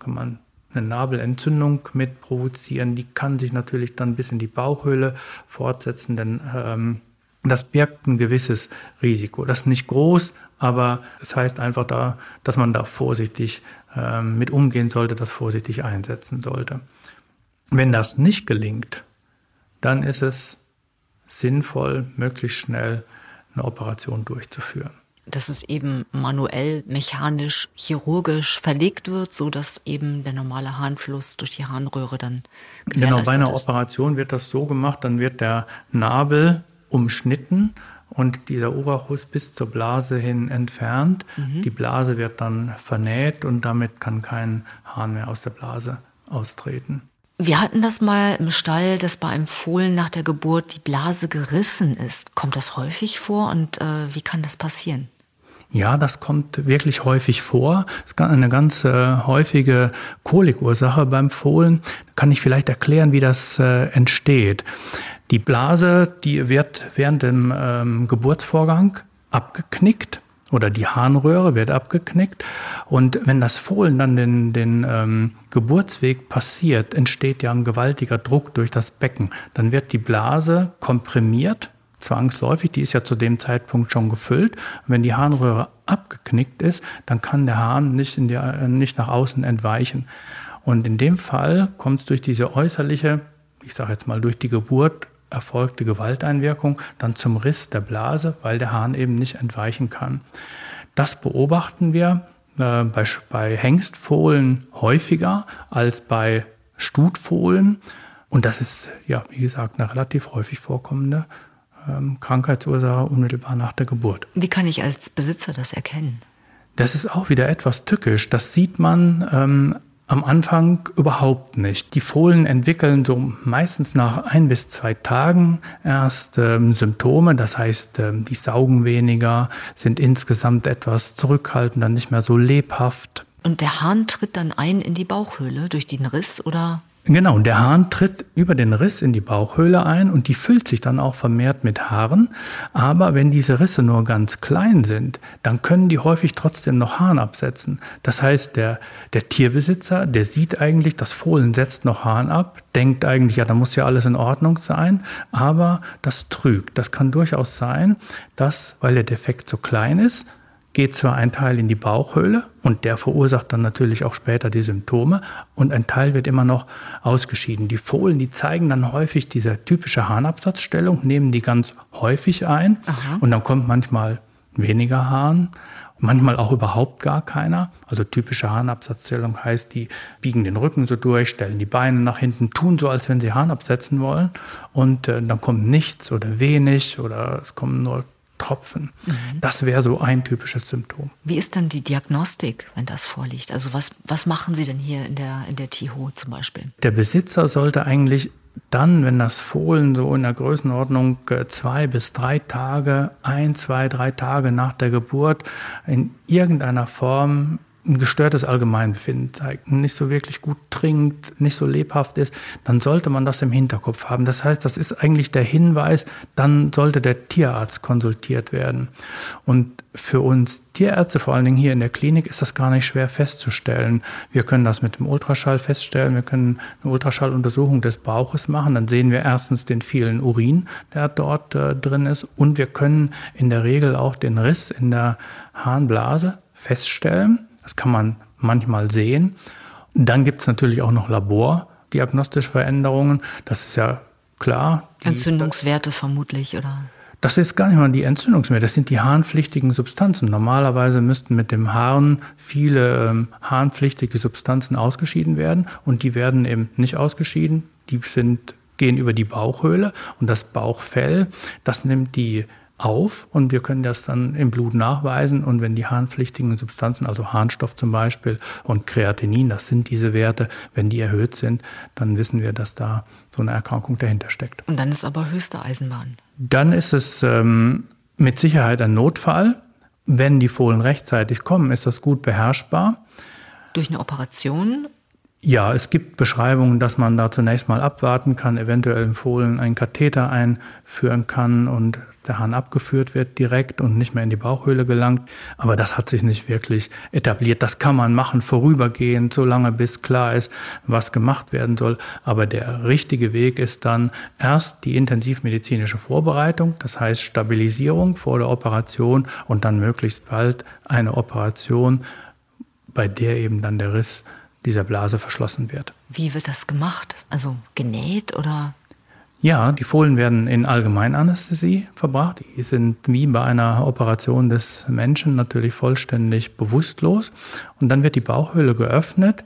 Kann man eine Nabelentzündung mit provozieren, die kann sich natürlich dann bis in die Bauchhöhle fortsetzen, denn ähm, das birgt ein gewisses Risiko. Das ist nicht groß, aber es das heißt einfach da, dass man da vorsichtig ähm, mit umgehen sollte, das vorsichtig einsetzen sollte. Wenn das nicht gelingt, dann ist es sinnvoll, möglichst schnell eine Operation durchzuführen. Dass es eben manuell, mechanisch, chirurgisch verlegt wird, so dass eben der normale Harnfluss durch die Harnröhre dann Genau, bei einer ist. Operation wird das so gemacht, dann wird der Nabel umschnitten und dieser Urachus bis zur Blase hin entfernt. Mhm. Die Blase wird dann vernäht und damit kann kein Hahn mehr aus der Blase austreten. Wir hatten das mal im Stall, dass bei einem Fohlen nach der Geburt die Blase gerissen ist. Kommt das häufig vor und äh, wie kann das passieren? Ja, das kommt wirklich häufig vor. Das ist eine ganz äh, häufige Kolikursache beim Fohlen. Kann ich vielleicht erklären, wie das äh, entsteht. Die Blase, die wird während dem ähm, Geburtsvorgang abgeknickt oder die Harnröhre wird abgeknickt. Und wenn das Fohlen dann den, den ähm, Geburtsweg passiert, entsteht ja ein gewaltiger Druck durch das Becken. Dann wird die Blase komprimiert, zwangsläufig, die ist ja zu dem Zeitpunkt schon gefüllt. Und wenn die Harnröhre abgeknickt ist, dann kann der Hahn nicht, in die, äh, nicht nach außen entweichen. Und in dem Fall kommt es durch diese äußerliche, ich sage jetzt mal durch die Geburt erfolgte Gewalteinwirkung dann zum Riss der Blase, weil der Hahn eben nicht entweichen kann. Das beobachten wir äh, bei, bei Hengstfohlen häufiger als bei Stutfohlen. Und das ist, ja, wie gesagt, eine relativ häufig vorkommende ähm, Krankheitsursache unmittelbar nach der Geburt. Wie kann ich als Besitzer das erkennen? Das ist auch wieder etwas tückisch. Das sieht man ähm, am Anfang überhaupt nicht. Die Fohlen entwickeln so meistens nach ein bis zwei Tagen erst ähm, Symptome. Das heißt, ähm, die saugen weniger, sind insgesamt etwas zurückhaltender, nicht mehr so lebhaft. Und der Hahn tritt dann ein in die Bauchhöhle durch den Riss oder Genau, der Hahn tritt über den Riss in die Bauchhöhle ein und die füllt sich dann auch vermehrt mit Haaren. Aber wenn diese Risse nur ganz klein sind, dann können die häufig trotzdem noch Haaren absetzen. Das heißt, der, der Tierbesitzer, der sieht eigentlich, das Fohlen setzt noch Haaren ab, denkt eigentlich, ja, da muss ja alles in Ordnung sein, aber das trügt. Das kann durchaus sein, dass, weil der Defekt so klein ist, geht zwar ein Teil in die Bauchhöhle und der verursacht dann natürlich auch später die Symptome und ein Teil wird immer noch ausgeschieden. Die Fohlen, die zeigen dann häufig diese typische Harnabsatzstellung, nehmen die ganz häufig ein Aha. und dann kommt manchmal weniger Hahn, manchmal auch überhaupt gar keiner. Also typische Harnabsatzstellung heißt, die biegen den Rücken so durch, stellen die Beine nach hinten, tun so, als wenn sie Hahn absetzen wollen und äh, dann kommt nichts oder wenig oder es kommen nur Tropfen. Mhm. Das wäre so ein typisches Symptom. Wie ist dann die Diagnostik, wenn das vorliegt? Also was, was machen Sie denn hier in der, in der TIHO zum Beispiel? Der Besitzer sollte eigentlich dann, wenn das Fohlen so in der Größenordnung äh, zwei bis drei Tage, ein, zwei, drei Tage nach der Geburt in irgendeiner Form ein gestörtes Allgemeinbefinden zeigt, nicht so wirklich gut trinkt, nicht so lebhaft ist, dann sollte man das im Hinterkopf haben. Das heißt, das ist eigentlich der Hinweis, dann sollte der Tierarzt konsultiert werden. Und für uns Tierärzte, vor allen Dingen hier in der Klinik, ist das gar nicht schwer festzustellen. Wir können das mit dem Ultraschall feststellen, wir können eine Ultraschalluntersuchung des Bauches machen, dann sehen wir erstens den vielen Urin, der dort äh, drin ist, und wir können in der Regel auch den Riss in der Harnblase feststellen. Das kann man manchmal sehen. Dann gibt es natürlich auch noch labordiagnostische Veränderungen. Das ist ja klar. Entzündungswerte das, vermutlich, oder? Das ist gar nicht mal die Entzündungswerte, das sind die harnpflichtigen Substanzen. Normalerweise müssten mit dem Harn viele ähm, harnpflichtige Substanzen ausgeschieden werden und die werden eben nicht ausgeschieden. Die sind, gehen über die Bauchhöhle und das Bauchfell, das nimmt die auf und wir können das dann im Blut nachweisen. Und wenn die harnpflichtigen Substanzen, also Harnstoff zum Beispiel und Kreatinin, das sind diese Werte, wenn die erhöht sind, dann wissen wir, dass da so eine Erkrankung dahinter steckt. Und dann ist aber höchste Eisenbahn. Dann ist es ähm, mit Sicherheit ein Notfall. Wenn die Fohlen rechtzeitig kommen, ist das gut beherrschbar. Durch eine Operation ja, es gibt Beschreibungen, dass man da zunächst mal abwarten kann, eventuell im Fohlen einen Katheter einführen kann und der Hahn abgeführt wird direkt und nicht mehr in die Bauchhöhle gelangt. Aber das hat sich nicht wirklich etabliert. Das kann man machen, vorübergehend, solange bis klar ist, was gemacht werden soll. Aber der richtige Weg ist dann erst die intensivmedizinische Vorbereitung, das heißt Stabilisierung vor der Operation und dann möglichst bald eine Operation, bei der eben dann der Riss dieser Blase verschlossen wird. Wie wird das gemacht? Also genäht oder ja, die Fohlen werden in Allgemeinanästhesie verbracht. Die sind wie bei einer Operation des Menschen natürlich vollständig bewusstlos. Und dann wird die Bauchhöhle geöffnet.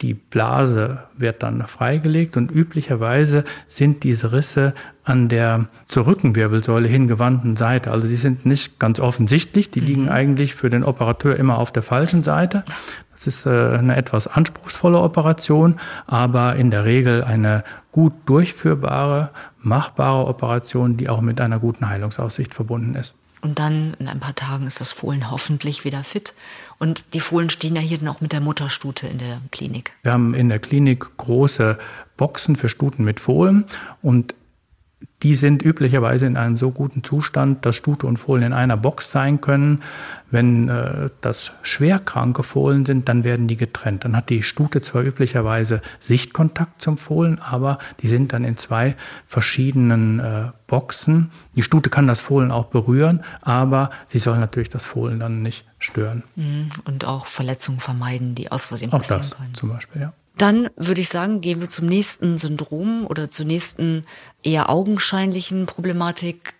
Die Blase wird dann freigelegt und üblicherweise sind diese Risse an der zur Rückenwirbelsäule hingewandten Seite. Also die sind nicht ganz offensichtlich, die liegen mhm. eigentlich für den Operateur immer auf der falschen Seite. Es ist äh, eine etwas anspruchsvolle Operation, aber in der Regel eine gut durchführbare, machbare Operation, die auch mit einer guten Heilungsaussicht verbunden ist. Und dann in ein paar Tagen ist das Fohlen hoffentlich wieder fit. Und die Fohlen stehen ja hier dann auch mit der Mutterstute in der Klinik. Wir haben in der Klinik große Boxen für Stuten mit Fohlen und die sind üblicherweise in einem so guten Zustand, dass Stute und Fohlen in einer Box sein können. Wenn äh, das schwerkranke Fohlen sind, dann werden die getrennt. Dann hat die Stute zwar üblicherweise Sichtkontakt zum Fohlen, aber die sind dann in zwei verschiedenen äh, Boxen. Die Stute kann das Fohlen auch berühren, aber sie soll natürlich das Fohlen dann nicht stören. Mhm. Und auch Verletzungen vermeiden, die aus Versehen passieren auch das, können. Zum Beispiel, ja. Dann würde ich sagen, gehen wir zum nächsten Syndrom oder zur nächsten eher augenscheinlichen Problematik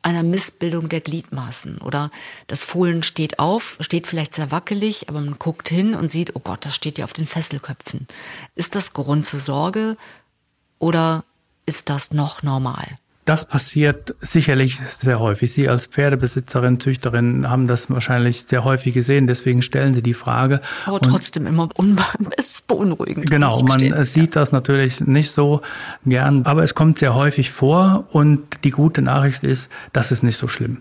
einer Missbildung der Gliedmaßen oder das Fohlen steht auf, steht vielleicht sehr wackelig, aber man guckt hin und sieht, oh Gott, das steht ja auf den Fesselköpfen. Ist das Grund zur Sorge oder ist das noch normal? Das passiert sicherlich sehr häufig. Sie als Pferdebesitzerin, Züchterin haben das wahrscheinlich sehr häufig gesehen. Deswegen stellen Sie die Frage. Aber trotzdem immer beunruhigend. Genau, man stehen. sieht das natürlich nicht so gern, aber es kommt sehr häufig vor. Und die gute Nachricht ist, das ist nicht so schlimm.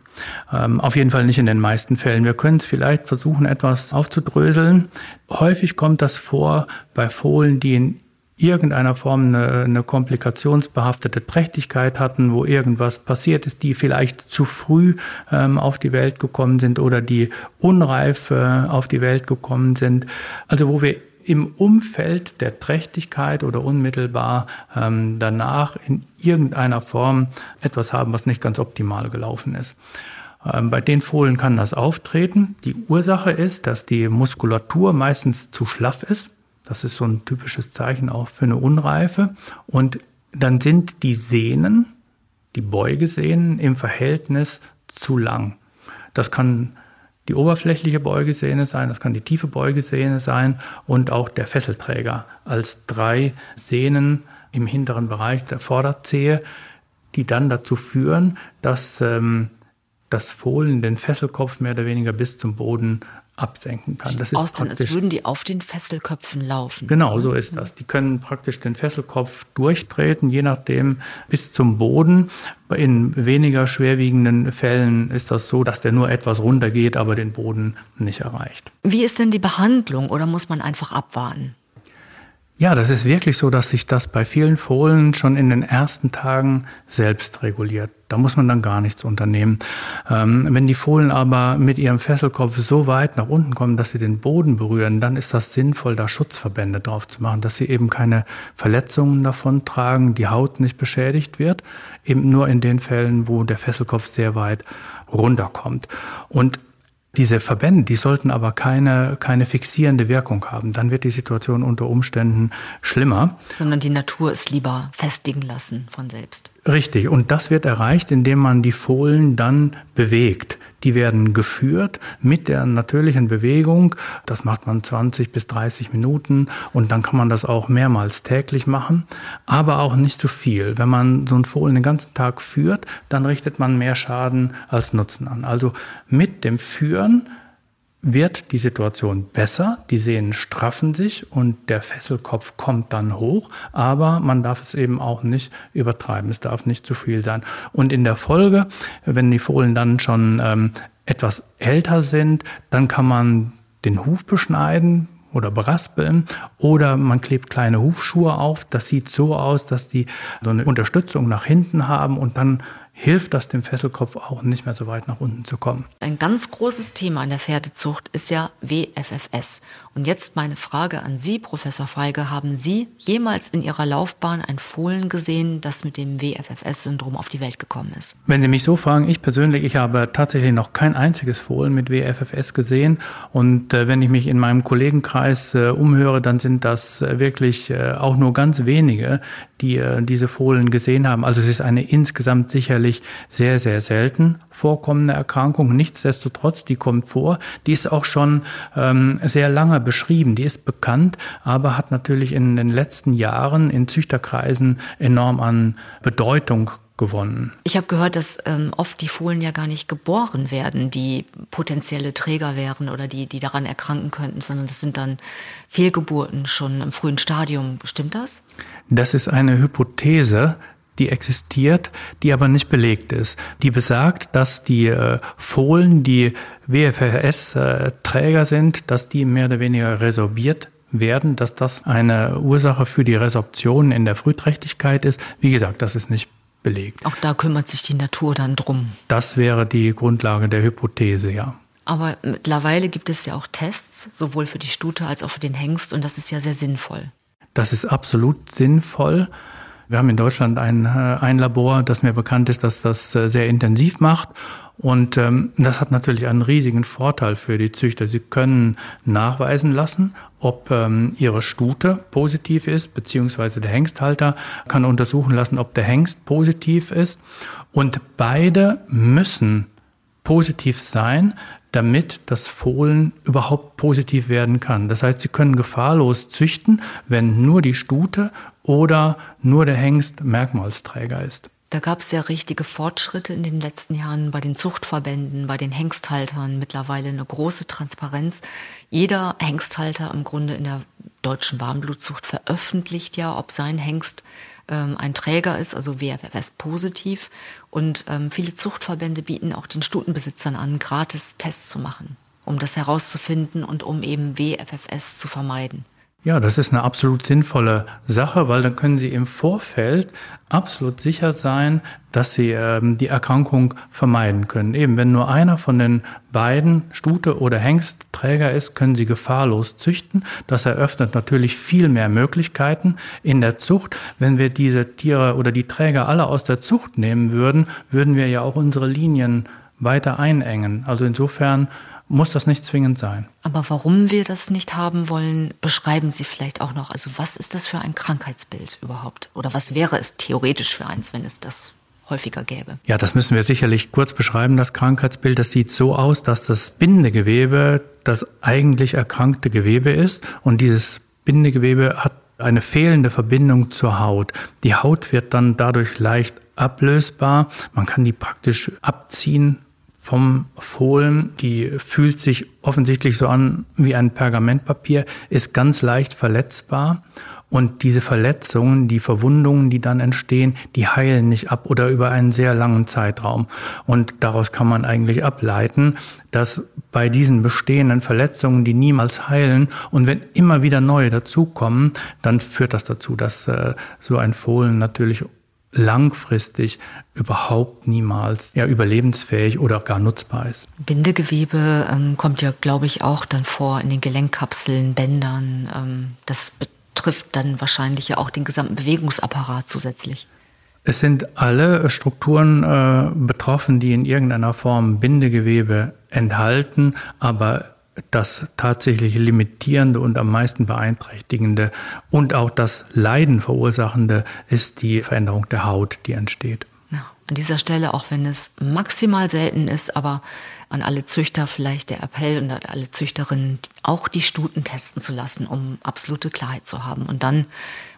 Ähm, auf jeden Fall nicht in den meisten Fällen. Wir können es vielleicht versuchen, etwas aufzudröseln. Häufig kommt das vor bei Fohlen, die in irgendeiner Form eine, eine komplikationsbehaftete Prächtigkeit hatten, wo irgendwas passiert ist, die vielleicht zu früh ähm, auf die Welt gekommen sind oder die unreif äh, auf die Welt gekommen sind. Also wo wir im Umfeld der Trächtigkeit oder unmittelbar ähm, danach in irgendeiner Form etwas haben, was nicht ganz optimal gelaufen ist. Ähm, bei den Fohlen kann das auftreten. Die Ursache ist, dass die Muskulatur meistens zu schlaff ist. Das ist so ein typisches Zeichen auch für eine Unreife. Und dann sind die Sehnen, die Beugesehnen im Verhältnis zu lang. Das kann die oberflächliche Beugesehne sein, das kann die tiefe Beugesehne sein und auch der Fesselträger als drei Sehnen im hinteren Bereich der Vorderzehe, die dann dazu führen, dass ähm, das Fohlen den Fesselkopf mehr oder weniger bis zum Boden absenken kann. Das ist Austern, als würden die auf den Fesselköpfen laufen. Genau, so ist das. Die können praktisch den Fesselkopf durchtreten, je nachdem bis zum Boden. In weniger schwerwiegenden Fällen ist das so, dass der nur etwas runtergeht, aber den Boden nicht erreicht. Wie ist denn die Behandlung oder muss man einfach abwarten? Ja, das ist wirklich so, dass sich das bei vielen Fohlen schon in den ersten Tagen selbst reguliert. Da muss man dann gar nichts unternehmen. Ähm, wenn die Fohlen aber mit ihrem Fesselkopf so weit nach unten kommen, dass sie den Boden berühren, dann ist das sinnvoll, da Schutzverbände drauf zu machen, dass sie eben keine Verletzungen davon tragen, die Haut nicht beschädigt wird, eben nur in den Fällen, wo der Fesselkopf sehr weit runterkommt. Und diese Verbände, die sollten aber keine, keine fixierende Wirkung haben. Dann wird die Situation unter Umständen schlimmer. Sondern die Natur es lieber festigen lassen von selbst. Richtig. Und das wird erreicht, indem man die Fohlen dann bewegt. Die werden geführt mit der natürlichen Bewegung. Das macht man 20 bis 30 Minuten und dann kann man das auch mehrmals täglich machen, aber auch nicht zu viel. Wenn man so ein Fohlen den ganzen Tag führt, dann richtet man mehr Schaden als Nutzen an. Also mit dem Führen wird die Situation besser, die Sehnen straffen sich und der Fesselkopf kommt dann hoch, aber man darf es eben auch nicht übertreiben, es darf nicht zu viel sein. Und in der Folge, wenn die Fohlen dann schon ähm, etwas älter sind, dann kann man den Huf beschneiden, oder beraspeln oder man klebt kleine Hufschuhe auf. Das sieht so aus, dass die so eine Unterstützung nach hinten haben und dann hilft das dem Fesselkopf auch nicht mehr so weit nach unten zu kommen. Ein ganz großes Thema in der Pferdezucht ist ja WFFS. Und jetzt meine Frage an Sie, Professor Feige. Haben Sie jemals in Ihrer Laufbahn ein Fohlen gesehen, das mit dem WFFS-Syndrom auf die Welt gekommen ist? Wenn Sie mich so fragen, ich persönlich, ich habe tatsächlich noch kein einziges Fohlen mit WFFS gesehen. Und äh, wenn ich mich in meinem Kollegenkreis äh, umhöre, dann sind das äh, wirklich äh, auch nur ganz wenige, die äh, diese Fohlen gesehen haben. Also es ist eine insgesamt sicherlich sehr, sehr selten vorkommende Erkrankung. Nichtsdestotrotz, die kommt vor. Die ist auch schon ähm, sehr lange beschrieben. Die ist bekannt, aber hat natürlich in den letzten Jahren in Züchterkreisen enorm an Bedeutung gewonnen. Ich habe gehört, dass ähm, oft die Fohlen ja gar nicht geboren werden, die potenzielle Träger wären oder die, die daran erkranken könnten, sondern das sind dann Fehlgeburten schon im frühen Stadium. Stimmt das? Das ist eine Hypothese, die existiert, die aber nicht belegt ist. Die besagt, dass die äh, Fohlen, die WFRS-Träger sind, dass die mehr oder weniger resorbiert werden, dass das eine Ursache für die Resorption in der Frühträchtigkeit ist. Wie gesagt, das ist nicht belegt. Auch da kümmert sich die Natur dann drum. Das wäre die Grundlage der Hypothese, ja. Aber mittlerweile gibt es ja auch Tests, sowohl für die Stute als auch für den Hengst, und das ist ja sehr sinnvoll. Das ist absolut sinnvoll. Wir haben in Deutschland ein, äh, ein Labor, das mir bekannt ist, dass das äh, sehr intensiv macht. Und ähm, das hat natürlich einen riesigen Vorteil für die Züchter. Sie können nachweisen lassen, ob ähm, ihre Stute positiv ist, beziehungsweise der Hengsthalter kann untersuchen lassen, ob der Hengst positiv ist. Und beide müssen positiv sein, damit das Fohlen überhaupt positiv werden kann. Das heißt, Sie können gefahrlos züchten, wenn nur die Stute oder nur der Hengst Merkmalsträger ist. Da gab es ja richtige Fortschritte in den letzten Jahren bei den Zuchtverbänden, bei den Hengsthaltern, mittlerweile eine große Transparenz. Jeder Hengsthalter im Grunde in der deutschen Warmblutzucht veröffentlicht ja, ob sein Hengst ähm, ein Träger ist, also WFFS positiv. Und ähm, viele Zuchtverbände bieten auch den Stutenbesitzern an, gratis Tests zu machen, um das herauszufinden und um eben WFFS zu vermeiden. Ja, das ist eine absolut sinnvolle Sache, weil dann können Sie im Vorfeld absolut sicher sein, dass Sie ähm, die Erkrankung vermeiden können. Eben, wenn nur einer von den beiden, Stute oder Hengst, Träger ist, können Sie gefahrlos züchten. Das eröffnet natürlich viel mehr Möglichkeiten in der Zucht. Wenn wir diese Tiere oder die Träger alle aus der Zucht nehmen würden, würden wir ja auch unsere Linien weiter einengen. Also insofern muss das nicht zwingend sein. Aber warum wir das nicht haben wollen, beschreiben Sie vielleicht auch noch. Also was ist das für ein Krankheitsbild überhaupt? Oder was wäre es theoretisch für eins, wenn es das häufiger gäbe? Ja, das müssen wir sicherlich kurz beschreiben, das Krankheitsbild. Das sieht so aus, dass das Bindegewebe das eigentlich erkrankte Gewebe ist. Und dieses Bindegewebe hat eine fehlende Verbindung zur Haut. Die Haut wird dann dadurch leicht ablösbar. Man kann die praktisch abziehen vom Fohlen, die fühlt sich offensichtlich so an wie ein Pergamentpapier, ist ganz leicht verletzbar. Und diese Verletzungen, die Verwundungen, die dann entstehen, die heilen nicht ab oder über einen sehr langen Zeitraum. Und daraus kann man eigentlich ableiten, dass bei diesen bestehenden Verletzungen, die niemals heilen und wenn immer wieder neue dazukommen, dann führt das dazu, dass äh, so ein Fohlen natürlich langfristig überhaupt niemals ja, überlebensfähig oder gar nutzbar ist. Bindegewebe ähm, kommt ja, glaube ich, auch dann vor in den Gelenkkapseln, Bändern. Ähm, das betrifft dann wahrscheinlich ja auch den gesamten Bewegungsapparat zusätzlich. Es sind alle Strukturen äh, betroffen, die in irgendeiner Form Bindegewebe enthalten, aber das tatsächlich limitierende und am meisten beeinträchtigende und auch das Leiden verursachende ist die Veränderung der Haut, die entsteht. Ja, an dieser Stelle, auch wenn es maximal selten ist, aber an alle Züchter vielleicht der Appell und an alle Züchterinnen, auch die Stuten testen zu lassen, um absolute Klarheit zu haben. Und dann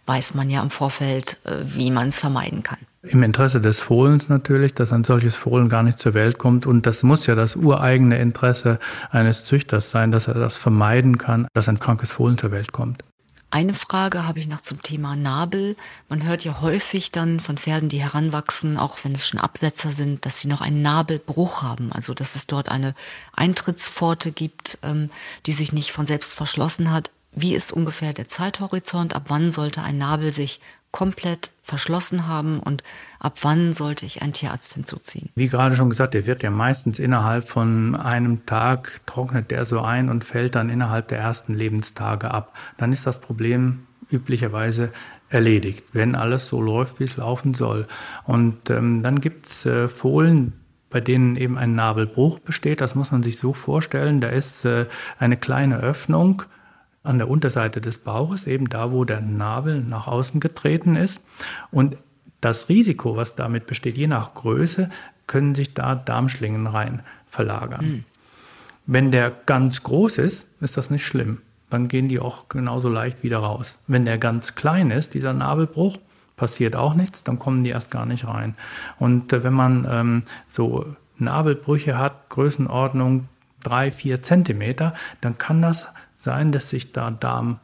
weiß man ja im Vorfeld, äh, wie man es vermeiden kann. Im Interesse des Fohlens natürlich, dass ein solches Fohlen gar nicht zur Welt kommt. Und das muss ja das ureigene Interesse eines Züchters sein, dass er das vermeiden kann, dass ein krankes Fohlen zur Welt kommt. Eine Frage habe ich noch zum Thema Nabel. Man hört ja häufig dann von Pferden, die heranwachsen, auch wenn es schon Absetzer sind, dass sie noch einen Nabelbruch haben. Also dass es dort eine Eintrittspforte gibt, ähm, die sich nicht von selbst verschlossen hat. Wie ist ungefähr der Zeithorizont? Ab wann sollte ein Nabel sich komplett verschlossen haben und ab wann sollte ich einen Tierarzt hinzuziehen? Wie gerade schon gesagt, der wird ja meistens innerhalb von einem Tag trocknet der so ein und fällt dann innerhalb der ersten Lebenstage ab. Dann ist das Problem üblicherweise erledigt, wenn alles so läuft, wie es laufen soll. Und ähm, dann gibt's äh, Fohlen, bei denen eben ein Nabelbruch besteht. Das muss man sich so vorstellen. Da ist äh, eine kleine Öffnung an der Unterseite des Bauches, eben da, wo der Nabel nach außen getreten ist. Und das Risiko, was damit besteht, je nach Größe, können sich da Darmschlingen rein verlagern. Mhm. Wenn der ganz groß ist, ist das nicht schlimm. Dann gehen die auch genauso leicht wieder raus. Wenn der ganz klein ist, dieser Nabelbruch, passiert auch nichts, dann kommen die erst gar nicht rein. Und äh, wenn man ähm, so Nabelbrüche hat, Größenordnung drei, vier Zentimeter, dann kann das sein, dass sich da Darm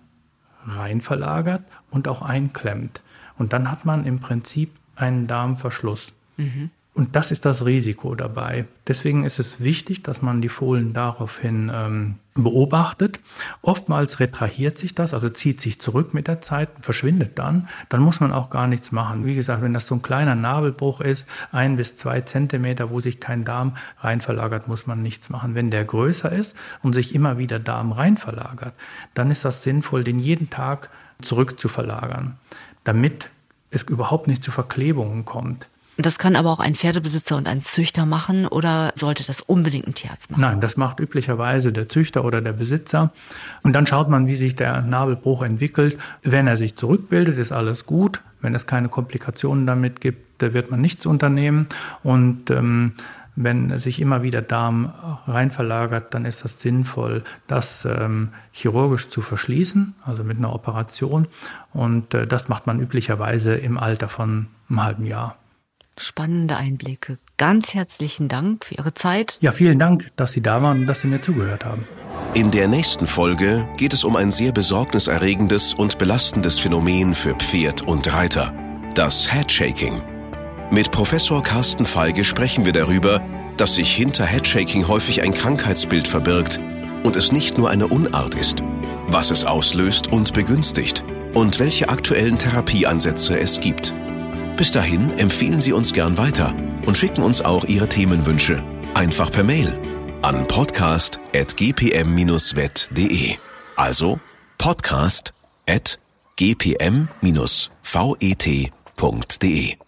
rein verlagert und auch einklemmt. Und dann hat man im Prinzip einen Darmverschluss. Mhm. Und das ist das Risiko dabei. Deswegen ist es wichtig, dass man die Fohlen daraufhin ähm, beobachtet. Oftmals retrahiert sich das, also zieht sich zurück mit der Zeit, verschwindet dann. Dann muss man auch gar nichts machen. Wie gesagt, wenn das so ein kleiner Nabelbruch ist, ein bis zwei Zentimeter, wo sich kein Darm rein verlagert, muss man nichts machen. Wenn der größer ist und sich immer wieder Darm rein verlagert, dann ist das sinnvoll, den jeden Tag zurück zu verlagern, damit es überhaupt nicht zu Verklebungen kommt. Das kann aber auch ein Pferdebesitzer und ein Züchter machen oder sollte das unbedingt ein Tierarzt machen? Nein, das macht üblicherweise der Züchter oder der Besitzer. Und dann schaut man, wie sich der Nabelbruch entwickelt. Wenn er sich zurückbildet, ist alles gut. Wenn es keine Komplikationen damit gibt, wird man nichts unternehmen. Und ähm, wenn sich immer wieder Darm rein verlagert, dann ist das sinnvoll, das ähm, chirurgisch zu verschließen, also mit einer Operation. Und äh, das macht man üblicherweise im Alter von einem halben Jahr spannende Einblicke. Ganz herzlichen Dank für Ihre Zeit. Ja, vielen Dank, dass Sie da waren und dass Sie mir zugehört haben. In der nächsten Folge geht es um ein sehr besorgniserregendes und belastendes Phänomen für Pferd und Reiter, das Headshaking. Mit Professor Carsten Feige sprechen wir darüber, dass sich hinter Headshaking häufig ein Krankheitsbild verbirgt und es nicht nur eine Unart ist, was es auslöst und begünstigt und welche aktuellen Therapieansätze es gibt. Bis dahin empfehlen Sie uns gern weiter und schicken uns auch Ihre Themenwünsche einfach per Mail an podcast.gpm-vet.de. Also podcast.gpm-vet.de.